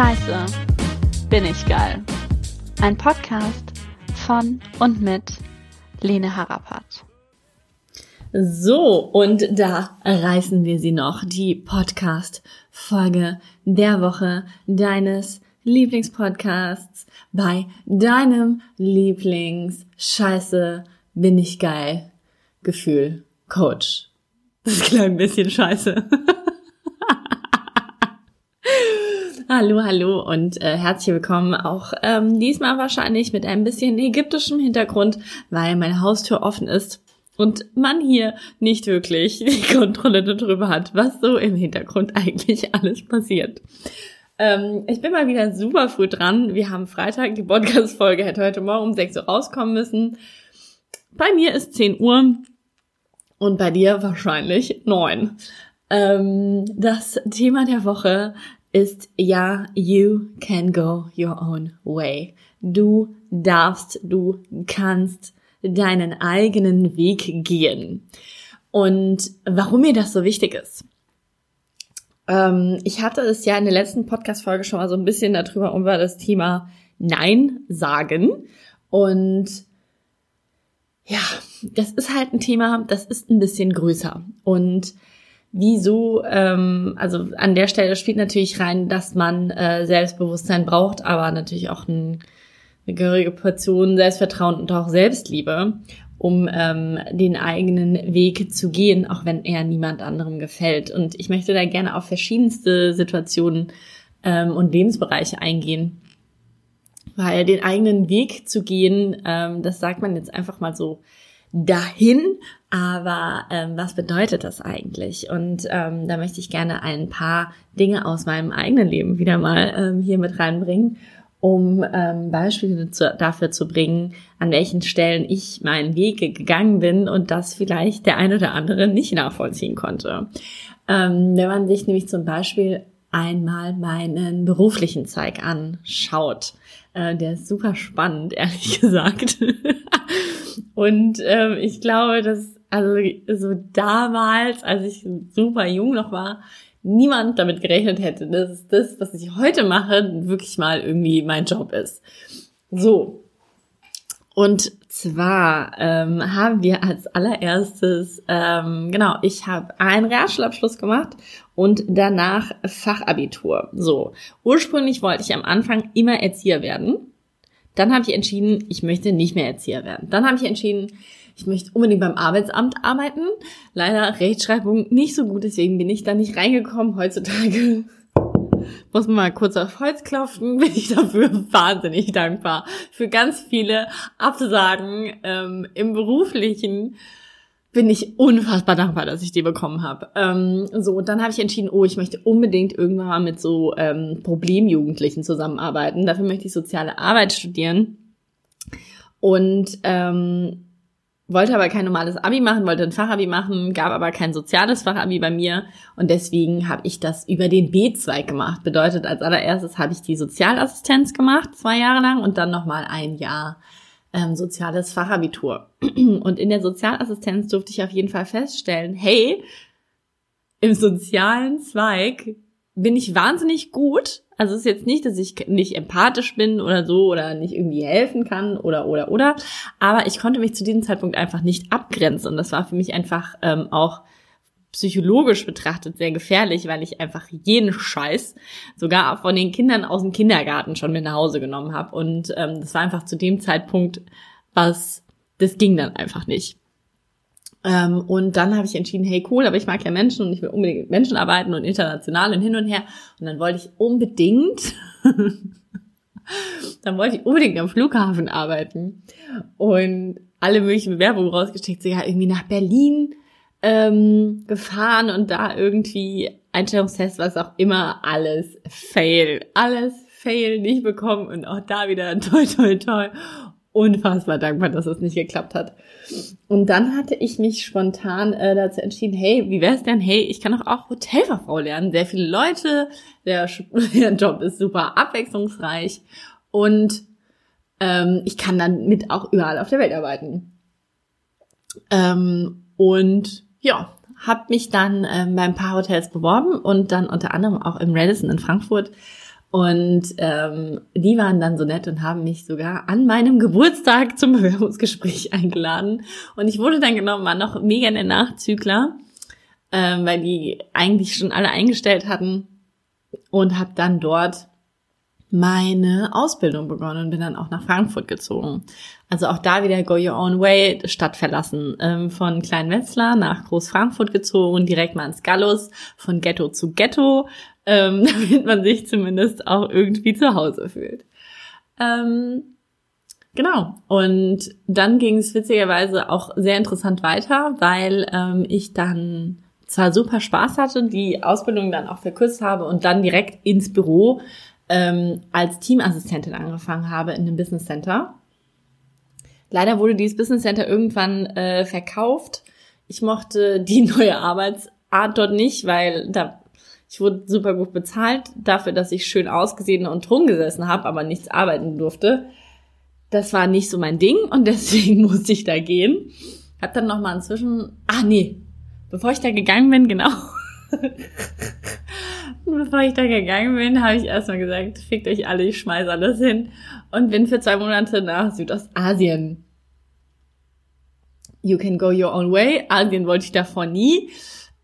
Scheiße, bin ich geil. Ein Podcast von und mit Lene Harapat. So, und da reißen wir sie noch, die Podcast-Folge der Woche deines Lieblingspodcasts bei deinem Lieblings-Scheiße, bin ich geil Gefühl Coach. Das klang ein bisschen scheiße. hallo, hallo und äh, herzlich willkommen auch ähm, diesmal wahrscheinlich mit ein bisschen ägyptischem Hintergrund, weil meine Haustür offen ist und man hier nicht wirklich die Kontrolle darüber hat, was so im Hintergrund eigentlich alles passiert. Ähm, ich bin mal wieder super früh dran. Wir haben Freitag, die Podcast-Folge hätte heute Morgen um 6 Uhr rauskommen müssen. Bei mir ist 10 Uhr und bei dir wahrscheinlich 9. Ähm, das Thema der Woche ist ja, you can go your own way. Du darfst, du kannst deinen eigenen Weg gehen. Und warum mir das so wichtig ist. Ähm, ich hatte es ja in der letzten Podcast-Folge schon mal so ein bisschen darüber über das Thema Nein sagen. Und ja, das ist halt ein Thema, das ist ein bisschen größer. Und wieso, ähm, also an der Stelle spielt natürlich rein, dass man äh, Selbstbewusstsein braucht, aber natürlich auch ein, eine gehörige Portion Selbstvertrauen und auch Selbstliebe, um ähm, den eigenen Weg zu gehen, auch wenn er niemand anderem gefällt. Und ich möchte da gerne auf verschiedenste Situationen ähm, und Lebensbereiche eingehen. Weil den eigenen Weg zu gehen, ähm, das sagt man jetzt einfach mal so dahin, aber ähm, was bedeutet das eigentlich? Und ähm, da möchte ich gerne ein paar Dinge aus meinem eigenen Leben wieder mal ähm, hier mit reinbringen, um ähm, Beispiele zu, dafür zu bringen, an welchen Stellen ich meinen Weg gegangen bin und das vielleicht der ein oder andere nicht nachvollziehen konnte. Ähm, wenn man sich nämlich zum Beispiel einmal meinen beruflichen Zeig anschaut, äh, der ist super spannend, ehrlich gesagt. Und ähm, ich glaube, dass also so damals, als ich super jung noch war, niemand damit gerechnet hätte, dass das, was ich heute mache, wirklich mal irgendwie mein Job ist. So. Und zwar ähm, haben wir als allererstes, ähm, genau, ich habe einen Realschulabschluss gemacht und danach Fachabitur. So, ursprünglich wollte ich am Anfang immer Erzieher werden. Dann habe ich entschieden, ich möchte nicht mehr Erzieher werden. Dann habe ich entschieden, ich möchte unbedingt beim Arbeitsamt arbeiten. Leider Rechtschreibung nicht so gut, deswegen bin ich da nicht reingekommen. Heutzutage muss man mal kurz auf Holz klopfen, bin ich dafür wahnsinnig dankbar. Für ganz viele Absagen ähm, im beruflichen bin ich unfassbar dankbar, dass ich die bekommen habe. Ähm, so, dann habe ich entschieden, oh, ich möchte unbedingt irgendwann mal mit so ähm, Problemjugendlichen zusammenarbeiten. Dafür möchte ich soziale Arbeit studieren. Und ähm, wollte aber kein normales Abi machen, wollte ein Fachabi machen, gab aber kein soziales Fachabi bei mir und deswegen habe ich das über den B-Zweig gemacht. Bedeutet, als allererstes habe ich die Sozialassistenz gemacht, zwei Jahre lang und dann nochmal ein Jahr ähm, soziales Fachabitur. Und in der Sozialassistenz durfte ich auf jeden Fall feststellen, hey, im sozialen Zweig bin ich wahnsinnig gut. Also es ist jetzt nicht, dass ich nicht empathisch bin oder so oder nicht irgendwie helfen kann oder oder oder. Aber ich konnte mich zu diesem Zeitpunkt einfach nicht abgrenzen. Und das war für mich einfach ähm, auch psychologisch betrachtet sehr gefährlich, weil ich einfach jeden Scheiß sogar von den Kindern aus dem Kindergarten schon mit nach Hause genommen habe. Und ähm, das war einfach zu dem Zeitpunkt, was das ging dann einfach nicht. Ähm, und dann habe ich entschieden, hey cool, aber ich mag ja Menschen und ich will unbedingt mit Menschen arbeiten und international und hin und her. Und dann wollte ich unbedingt, dann wollte ich unbedingt am Flughafen arbeiten und alle möglichen Bewerbungen rausgesteckt, so ja irgendwie nach Berlin ähm, gefahren und da irgendwie Einstellungstest, was auch immer, alles fail. Alles fail, nicht bekommen und auch da wieder toi toi toi. Unfassbar dankbar, dass es nicht geklappt hat. Und dann hatte ich mich spontan äh, dazu entschieden, hey, wie wär's denn? Hey, ich kann doch auch Hotelfachfrau lernen. Sehr viele Leute, der, der Job ist super abwechslungsreich und ähm, ich kann dann mit auch überall auf der Welt arbeiten. Ähm, und ja, habe mich dann ähm, bei ein paar Hotels beworben und dann unter anderem auch im Radisson in Frankfurt. Und ähm, die waren dann so nett und haben mich sogar an meinem Geburtstag zum Bewerbungsgespräch eingeladen. Und ich wurde dann genommen, war noch mega der Nachzügler, ähm, weil die eigentlich schon alle eingestellt hatten und habe dann dort meine Ausbildung begonnen und bin dann auch nach Frankfurt gezogen. Also auch da wieder Go Your Own Way, Stadt verlassen. Ähm, von Kleinwetzlar nach Groß Frankfurt gezogen, direkt mal ins Gallus, von Ghetto zu Ghetto, ähm, damit man sich zumindest auch irgendwie zu Hause fühlt. Ähm, genau. Und dann ging es witzigerweise auch sehr interessant weiter, weil ähm, ich dann zwar super Spaß hatte, die Ausbildung dann auch verkürzt habe und dann direkt ins Büro ähm, als Teamassistentin angefangen habe in dem Business Center. Leider wurde dieses Business Center irgendwann äh, verkauft. Ich mochte die neue Arbeitsart dort nicht, weil da ich wurde super gut bezahlt dafür, dass ich schön ausgesehen und rumgesessen habe, aber nichts arbeiten durfte. Das war nicht so mein Ding und deswegen musste ich da gehen. Hab dann noch mal inzwischen, ah nee, bevor ich da gegangen bin, genau. bevor ich da gegangen bin, habe ich erstmal gesagt, fickt euch alle, ich schmeiß alles hin und bin für zwei Monate nach Südostasien. You can go your own way. Asien wollte ich davor nie.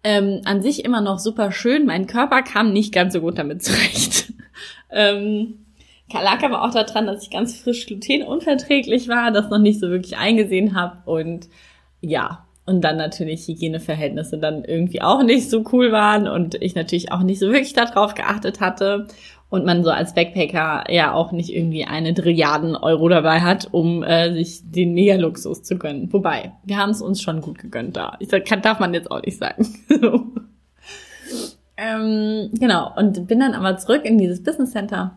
Ähm, an sich immer noch super schön. Mein Körper kam nicht ganz so gut damit zurecht. ähm, lag aber auch daran, dass ich ganz frisch glutenunverträglich war, das noch nicht so wirklich eingesehen habe und ja, und dann natürlich Hygieneverhältnisse dann irgendwie auch nicht so cool waren und ich natürlich auch nicht so wirklich darauf geachtet hatte und man so als Backpacker ja auch nicht irgendwie eine Trilliarden Euro dabei hat, um äh, sich den Mega-Luxus zu gönnen. Wobei, wir haben es uns schon gut gegönnt da. Ich sag, kann, darf man jetzt auch nicht sagen. ähm, genau, und bin dann aber zurück in dieses Business Center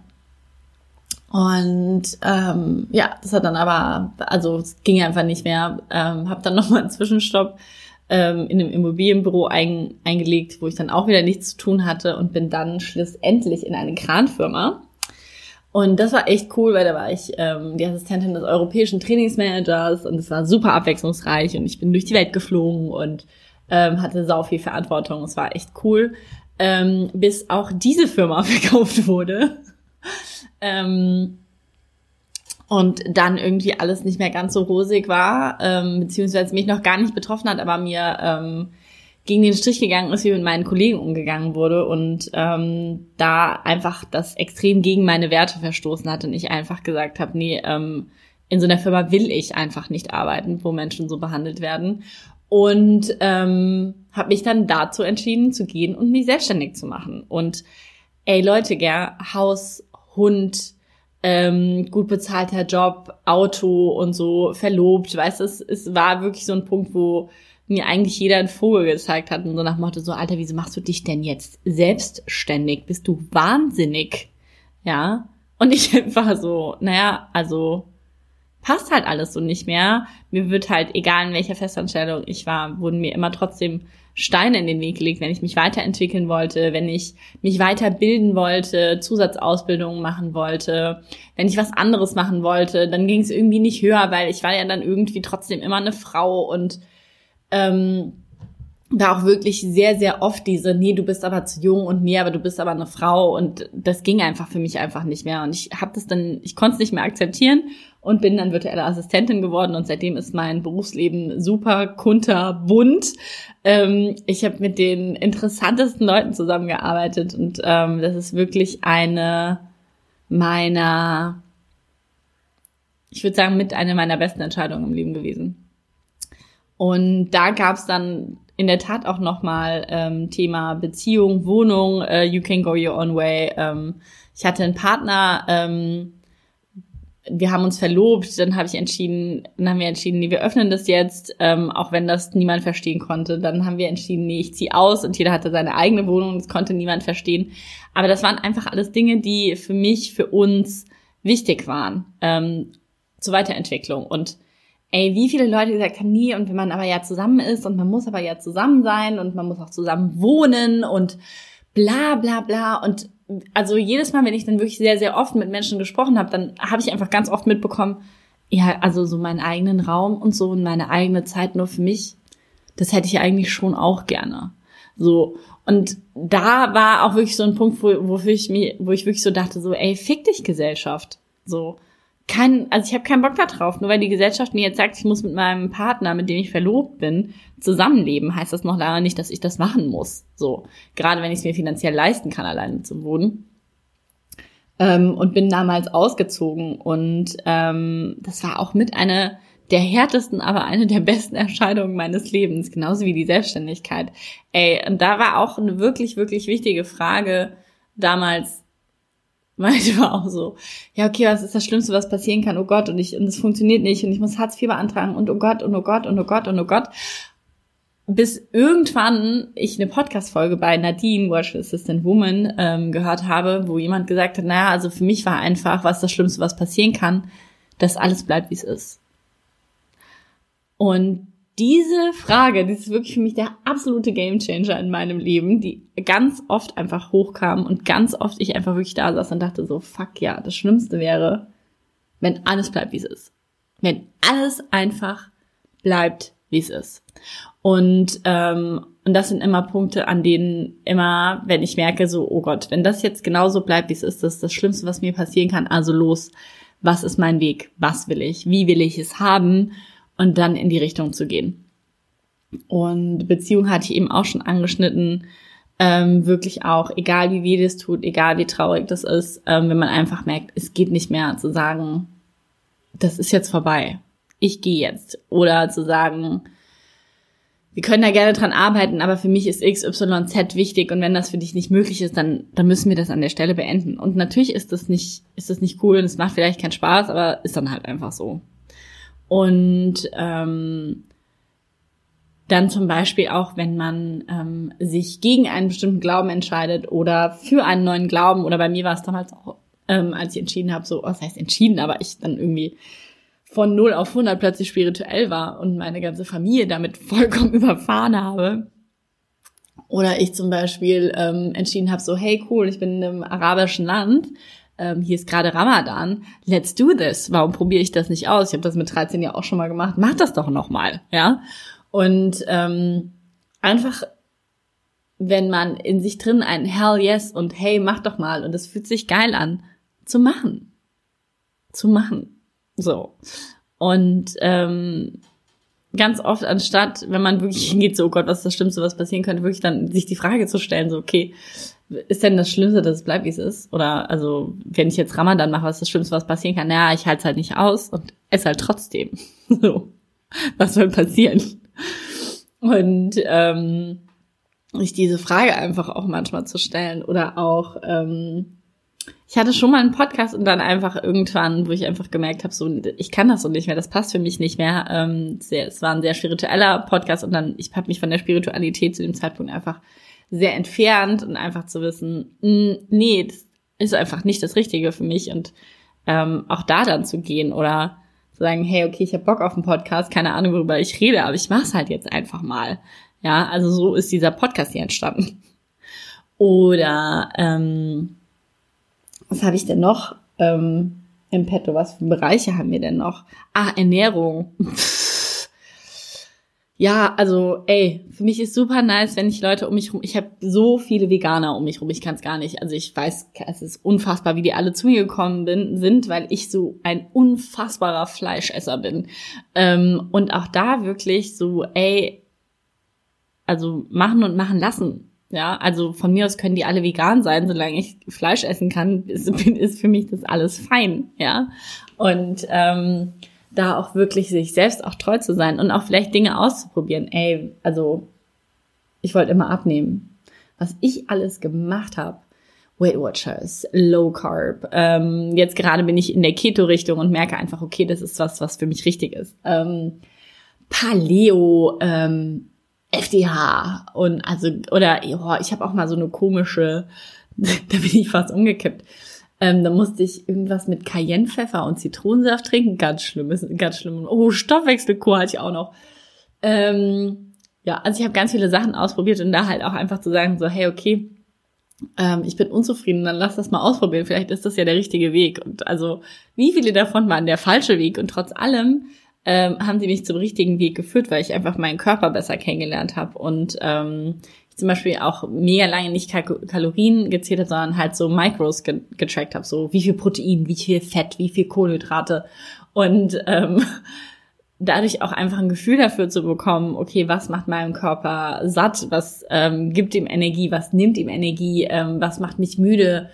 und ähm, ja, das hat dann aber, also es ging einfach nicht mehr. Ähm, habe dann nochmal einen Zwischenstopp ähm, in einem Immobilienbüro ein, eingelegt, wo ich dann auch wieder nichts zu tun hatte und bin dann schlussendlich in eine Kranfirma. Und das war echt cool, weil da war ich ähm, die Assistentin des europäischen Trainingsmanagers und es war super abwechslungsreich und ich bin durch die Welt geflogen und ähm, hatte sau viel Verantwortung. Es war echt cool, ähm, bis auch diese Firma verkauft wurde. Ähm, und dann irgendwie alles nicht mehr ganz so rosig war, ähm, beziehungsweise mich noch gar nicht betroffen hat, aber mir ähm, gegen den Strich gegangen ist, wie mit meinen Kollegen umgegangen wurde und ähm, da einfach das extrem gegen meine Werte verstoßen hat und ich einfach gesagt habe, nee, ähm, in so einer Firma will ich einfach nicht arbeiten, wo Menschen so behandelt werden. Und ähm, habe mich dann dazu entschieden zu gehen und mich selbstständig zu machen. Und ey Leute, gell, Haus, Hund, ähm, gut bezahlter Job, Auto und so, verlobt, weißt du, es, es war wirklich so ein Punkt, wo mir eigentlich jeder einen Vogel gezeigt hat und so nach Motto so, Alter, wieso machst du dich denn jetzt selbstständig? Bist du wahnsinnig? Ja. Und ich einfach so, naja, also passt halt alles so nicht mehr. Mir wird halt, egal in welcher Festanstellung ich war, wurden mir immer trotzdem Steine in den Weg gelegt, wenn ich mich weiterentwickeln wollte, wenn ich mich weiterbilden wollte, Zusatzausbildungen machen wollte, wenn ich was anderes machen wollte, dann ging es irgendwie nicht höher, weil ich war ja dann irgendwie trotzdem immer eine Frau und ähm, da auch wirklich sehr, sehr oft diese, nee, du bist aber zu jung und nee, aber du bist aber eine Frau und das ging einfach für mich einfach nicht mehr. Und ich habe das dann, ich konnte es nicht mehr akzeptieren und bin dann virtuelle Assistentin geworden und seitdem ist mein Berufsleben super kunterbunt. Ähm, ich habe mit den interessantesten Leuten zusammengearbeitet und ähm, das ist wirklich eine meiner, ich würde sagen, mit einer meiner besten Entscheidungen im Leben gewesen. Und da gab es dann in der Tat auch nochmal ähm, Thema Beziehung, Wohnung, äh, you can go your own way. Ähm, ich hatte einen Partner, ähm, wir haben uns verlobt, dann habe ich entschieden, dann haben wir entschieden, nee, wir öffnen das jetzt, ähm, auch wenn das niemand verstehen konnte. Dann haben wir entschieden, nee, ich ziehe aus und jeder hatte seine eigene Wohnung, das konnte niemand verstehen. Aber das waren einfach alles Dinge, die für mich, für uns wichtig waren ähm, zur Weiterentwicklung. Und ey, wie viele Leute gesagt haben, nee, und wenn man aber ja zusammen ist und man muss aber ja zusammen sein und man muss auch zusammen wohnen und bla bla bla und also jedes Mal, wenn ich dann wirklich sehr, sehr oft mit Menschen gesprochen habe, dann habe ich einfach ganz oft mitbekommen, ja, also so meinen eigenen Raum und so und meine eigene Zeit nur für mich, das hätte ich eigentlich schon auch gerne. So. Und da war auch wirklich so ein Punkt, wo, wofür ich mir, wo ich wirklich so dachte, so, ey, fick dich Gesellschaft. So. Kein, also ich habe keinen Bock da drauf. Nur weil die Gesellschaft mir jetzt sagt, ich muss mit meinem Partner, mit dem ich verlobt bin, zusammenleben, heißt das noch lange nicht, dass ich das machen muss. So. Gerade wenn ich es mir finanziell leisten kann, alleine zu wohnen. Ähm, und bin damals ausgezogen. Und ähm, das war auch mit einer der härtesten, aber eine der besten Entscheidungen meines Lebens, genauso wie die Selbstständigkeit. Ey, und da war auch eine wirklich, wirklich wichtige Frage damals, manchmal auch so, ja, okay, was ist das Schlimmste, was passieren kann? Oh Gott, und ich, und es funktioniert nicht, und ich muss Hartz IV beantragen, und oh Gott, und oh Gott, und oh Gott, und oh Gott. Bis irgendwann ich eine Podcast-Folge bei Nadine, Virtual Assistant Woman, ähm, gehört habe, wo jemand gesagt hat, naja, also für mich war einfach, was das Schlimmste, was passieren kann, dass alles bleibt, wie es ist. Und diese Frage, die ist wirklich für mich der absolute Gamechanger in meinem Leben, die ganz oft einfach hochkam und ganz oft ich einfach wirklich da saß und dachte so, fuck ja, das Schlimmste wäre, wenn alles bleibt, wie es ist. Wenn alles einfach bleibt, wie es ist. Und, ähm, und das sind immer Punkte, an denen immer, wenn ich merke, so, oh Gott, wenn das jetzt genauso bleibt, wie es ist, das ist das Schlimmste, was mir passieren kann. Also los, was ist mein Weg? Was will ich? Wie will ich es haben? Und dann in die Richtung zu gehen. Und Beziehung hatte ich eben auch schon angeschnitten, ähm, wirklich auch, egal wie weh das tut, egal wie traurig das ist, ähm, wenn man einfach merkt, es geht nicht mehr zu sagen, das ist jetzt vorbei, ich gehe jetzt. Oder zu sagen, wir können da gerne dran arbeiten, aber für mich ist XYZ wichtig und wenn das für dich nicht möglich ist, dann, dann müssen wir das an der Stelle beenden. Und natürlich ist das nicht, ist das nicht cool und es macht vielleicht keinen Spaß, aber ist dann halt einfach so. Und ähm, dann zum Beispiel auch, wenn man ähm, sich gegen einen bestimmten Glauben entscheidet oder für einen neuen Glauben, oder bei mir war es damals auch, ähm, als ich entschieden habe, so, was heißt entschieden, aber ich dann irgendwie von 0 auf 100 plötzlich spirituell war und meine ganze Familie damit vollkommen überfahren habe. Oder ich zum Beispiel ähm, entschieden habe, so, hey cool, ich bin in einem arabischen Land, ähm, hier ist gerade Ramadan, let's do this. Warum probiere ich das nicht aus? Ich habe das mit 13 ja auch schon mal gemacht. Mach das doch noch mal, ja. Und ähm, einfach, wenn man in sich drin ein Hell yes und hey, mach doch mal und es fühlt sich geil an, zu machen, zu machen, so. Und ähm, ganz oft anstatt, wenn man wirklich hingeht, so, oh Gott, was ist das Schlimmste, was passieren könnte, wirklich dann sich die Frage zu stellen, so, okay, ist denn das Schlimmste, dass es bleibt, wie es ist? Oder also, wenn ich jetzt Ramadan mache, was ist das Schlimmste, was passieren kann? Naja, ich halte es halt nicht aus und esse halt trotzdem. so. Was soll passieren? Und ähm, sich diese Frage einfach auch manchmal zu stellen. Oder auch, ähm, ich hatte schon mal einen Podcast und dann einfach irgendwann, wo ich einfach gemerkt habe, so ich kann das so nicht mehr, das passt für mich nicht mehr. Ähm, sehr, es war ein sehr spiritueller Podcast und dann ich habe mich von der Spiritualität zu dem Zeitpunkt einfach sehr entfernt und einfach zu wissen, mh, nee, das ist einfach nicht das Richtige für mich und ähm, auch da dann zu gehen oder zu sagen, hey, okay, ich habe Bock auf einen Podcast, keine Ahnung, worüber ich rede, aber ich mach's halt jetzt einfach mal. Ja, also so ist dieser Podcast hier entstanden. Oder ähm, was habe ich denn noch ähm, im Petto? Was für Bereiche haben wir denn noch? Ah, Ernährung. Ja, also, ey, für mich ist super nice, wenn ich Leute um mich rum, ich habe so viele Veganer um mich rum, ich kann es gar nicht. Also ich weiß, es ist unfassbar, wie die alle zu mir gekommen bin, sind, weil ich so ein unfassbarer Fleischesser bin. Ähm, und auch da wirklich so, ey, also machen und machen lassen. Ja, also von mir aus können die alle vegan sein, solange ich Fleisch essen kann, ist, ist für mich das alles fein, ja. Und ähm, da auch wirklich sich selbst auch treu zu sein und auch vielleicht Dinge auszuprobieren. Ey, also ich wollte immer abnehmen. Was ich alles gemacht habe. Weight Watchers, Low Carb. Ähm, jetzt gerade bin ich in der Keto-Richtung und merke einfach, okay, das ist was, was für mich richtig ist. Ähm, Paleo, ähm, FDH und also oder oh, ich habe auch mal so eine komische, da bin ich fast umgekippt. Ähm, da musste ich irgendwas mit Cayennepfeffer und Zitronensaft trinken. Ganz schlimm, ist ganz schlimm. Oh, Stoffwechselkur hatte ich auch noch. Ähm, ja, also ich habe ganz viele Sachen ausprobiert und da halt auch einfach zu sagen, so, hey, okay, ähm, ich bin unzufrieden, dann lass das mal ausprobieren. Vielleicht ist das ja der richtige Weg. Und also, wie viele davon waren der falsche Weg? Und trotz allem ähm, haben sie mich zum richtigen Weg geführt, weil ich einfach meinen Körper besser kennengelernt habe und ähm, zum Beispiel auch mega lange nicht Kalorien gezählt habe, sondern halt so Micros getrackt habe, so wie viel Protein, wie viel Fett, wie viel Kohlenhydrate. Und ähm, dadurch auch einfach ein Gefühl dafür zu bekommen, okay, was macht meinem Körper satt, was ähm, gibt ihm Energie, was nimmt ihm Energie, ähm, was macht mich müde,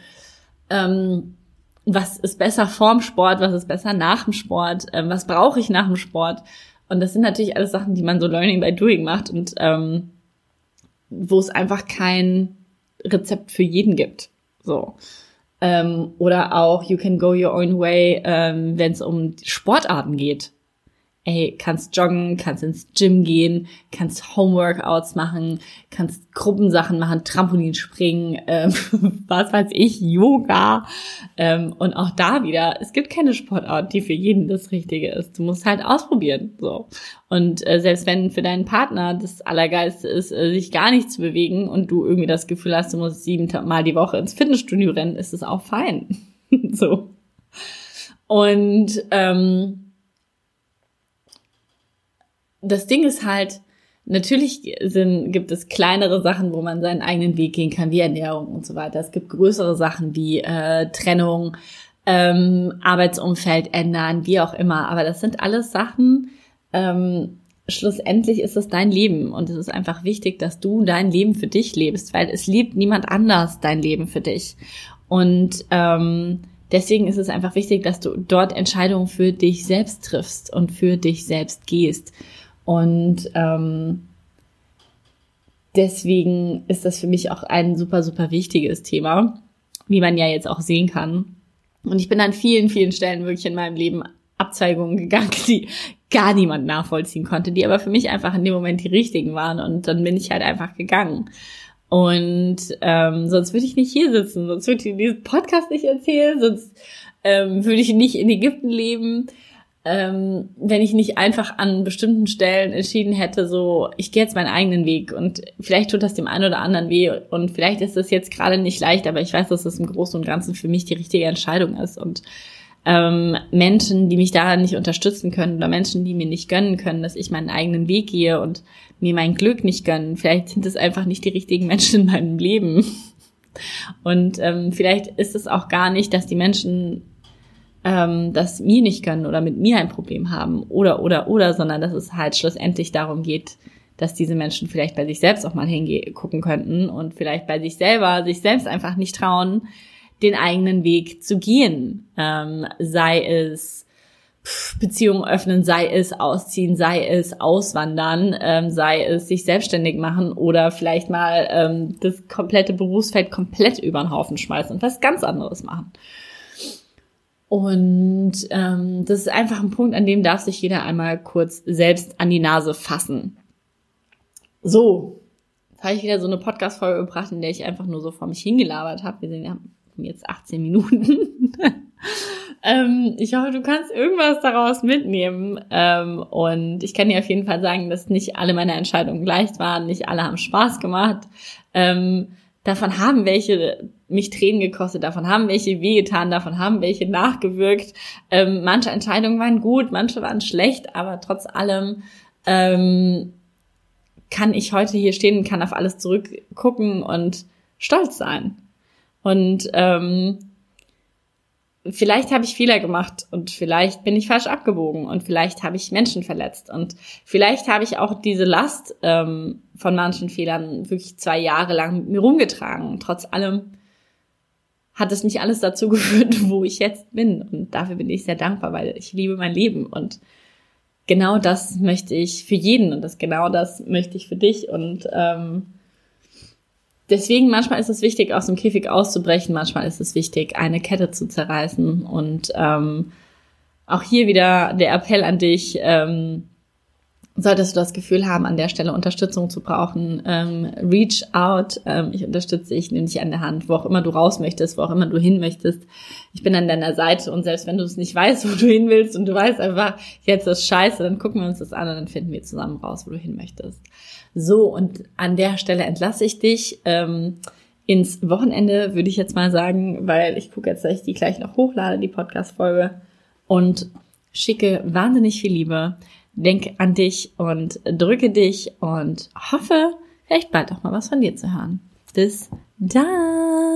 ähm, was ist besser vorm Sport, was ist besser nach dem Sport, ähm, was brauche ich nach dem Sport. Und das sind natürlich alles Sachen, die man so Learning by Doing macht. Und ähm, wo es einfach kein Rezept für jeden gibt. So. Ähm, oder auch You Can Go Your Own Way, ähm, wenn es um Sportarten geht ey, kannst joggen, kannst ins Gym gehen, kannst Homeworkouts machen, kannst Gruppensachen machen, Trampolin springen, ähm, was weiß ich, Yoga. Ähm, und auch da wieder, es gibt keine Sportart, die für jeden das Richtige ist. Du musst halt ausprobieren. so. Und äh, selbst wenn für deinen Partner das Allergeilste ist, äh, sich gar nicht zu bewegen und du irgendwie das Gefühl hast, du musst sieben Mal die Woche ins Fitnessstudio rennen, ist es auch fein. so. Und ähm, das Ding ist halt, natürlich sind, gibt es kleinere Sachen, wo man seinen eigenen Weg gehen kann, wie Ernährung und so weiter. Es gibt größere Sachen wie äh, Trennung, ähm, Arbeitsumfeld ändern, wie auch immer. Aber das sind alles Sachen, ähm, schlussendlich ist es dein Leben und es ist einfach wichtig, dass du dein Leben für dich lebst, weil es liebt niemand anders dein Leben für dich. Und ähm, deswegen ist es einfach wichtig, dass du dort Entscheidungen für dich selbst triffst und für dich selbst gehst. Und ähm, deswegen ist das für mich auch ein super, super wichtiges Thema, wie man ja jetzt auch sehen kann. Und ich bin an vielen, vielen Stellen wirklich in meinem Leben Abzweigungen gegangen, die gar niemand nachvollziehen konnte, die aber für mich einfach in dem Moment die richtigen waren. Und dann bin ich halt einfach gegangen. Und ähm, sonst würde ich nicht hier sitzen, sonst würde ich diesen Podcast nicht erzählen, sonst ähm, würde ich nicht in Ägypten leben ähm, wenn ich nicht einfach an bestimmten Stellen entschieden hätte, so, ich gehe jetzt meinen eigenen Weg und vielleicht tut das dem einen oder anderen weh und vielleicht ist das jetzt gerade nicht leicht, aber ich weiß, dass das im Großen und Ganzen für mich die richtige Entscheidung ist und ähm, Menschen, die mich daran nicht unterstützen können oder Menschen, die mir nicht gönnen können, dass ich meinen eigenen Weg gehe und mir mein Glück nicht gönnen, vielleicht sind es einfach nicht die richtigen Menschen in meinem Leben. Und ähm, vielleicht ist es auch gar nicht, dass die Menschen ähm, das mir nicht können oder mit mir ein Problem haben oder, oder, oder, sondern dass es halt schlussendlich darum geht, dass diese Menschen vielleicht bei sich selbst auch mal hingucken könnten und vielleicht bei sich selber, sich selbst einfach nicht trauen, den eigenen Weg zu gehen. Ähm, sei es Beziehungen öffnen, sei es ausziehen, sei es auswandern, ähm, sei es sich selbstständig machen oder vielleicht mal ähm, das komplette Berufsfeld komplett über den Haufen schmeißen und was ganz anderes machen. Und ähm, das ist einfach ein Punkt, an dem darf sich jeder einmal kurz selbst an die Nase fassen. So, jetzt habe ich wieder so eine Podcast-Folge gebracht, in der ich einfach nur so vor mich hingelabert habe. Wir sehen, haben jetzt 18 Minuten. ähm, ich hoffe, du kannst irgendwas daraus mitnehmen. Ähm, und ich kann dir auf jeden Fall sagen, dass nicht alle meine Entscheidungen leicht waren, nicht alle haben Spaß gemacht. Ähm, davon haben welche mich Tränen gekostet, davon haben welche wehgetan, davon haben welche nachgewirkt. Ähm, manche Entscheidungen waren gut, manche waren schlecht, aber trotz allem ähm, kann ich heute hier stehen kann auf alles zurückgucken und stolz sein. Und ähm, vielleicht habe ich Fehler gemacht und vielleicht bin ich falsch abgebogen und vielleicht habe ich Menschen verletzt und vielleicht habe ich auch diese Last ähm, von manchen Fehlern wirklich zwei Jahre lang mit mir rumgetragen. Trotz allem hat es nicht alles dazu geführt, wo ich jetzt bin. Und dafür bin ich sehr dankbar, weil ich liebe mein Leben. Und genau das möchte ich für jeden und das genau das möchte ich für dich. Und ähm, deswegen manchmal ist es wichtig, aus dem Käfig auszubrechen. Manchmal ist es wichtig, eine Kette zu zerreißen. Und ähm, auch hier wieder der Appell an dich. Ähm, Solltest du das Gefühl haben, an der Stelle Unterstützung zu brauchen, ähm, reach out. Ähm, ich unterstütze dich, nehme dich an der Hand, wo auch immer du raus möchtest, wo auch immer du hin möchtest. Ich bin an deiner Seite und selbst wenn du es nicht weißt, wo du hin willst und du weißt einfach, jetzt ist scheiße, dann gucken wir uns das an und dann finden wir zusammen raus, wo du hin möchtest. So, und an der Stelle entlasse ich dich. Ähm, ins Wochenende würde ich jetzt mal sagen, weil ich gucke jetzt, dass ich die gleich noch hochlade, die Podcast-Folge und schicke wahnsinnig viel Liebe denk an dich und drücke dich und hoffe, vielleicht bald auch mal was von dir zu hören. Bis dann!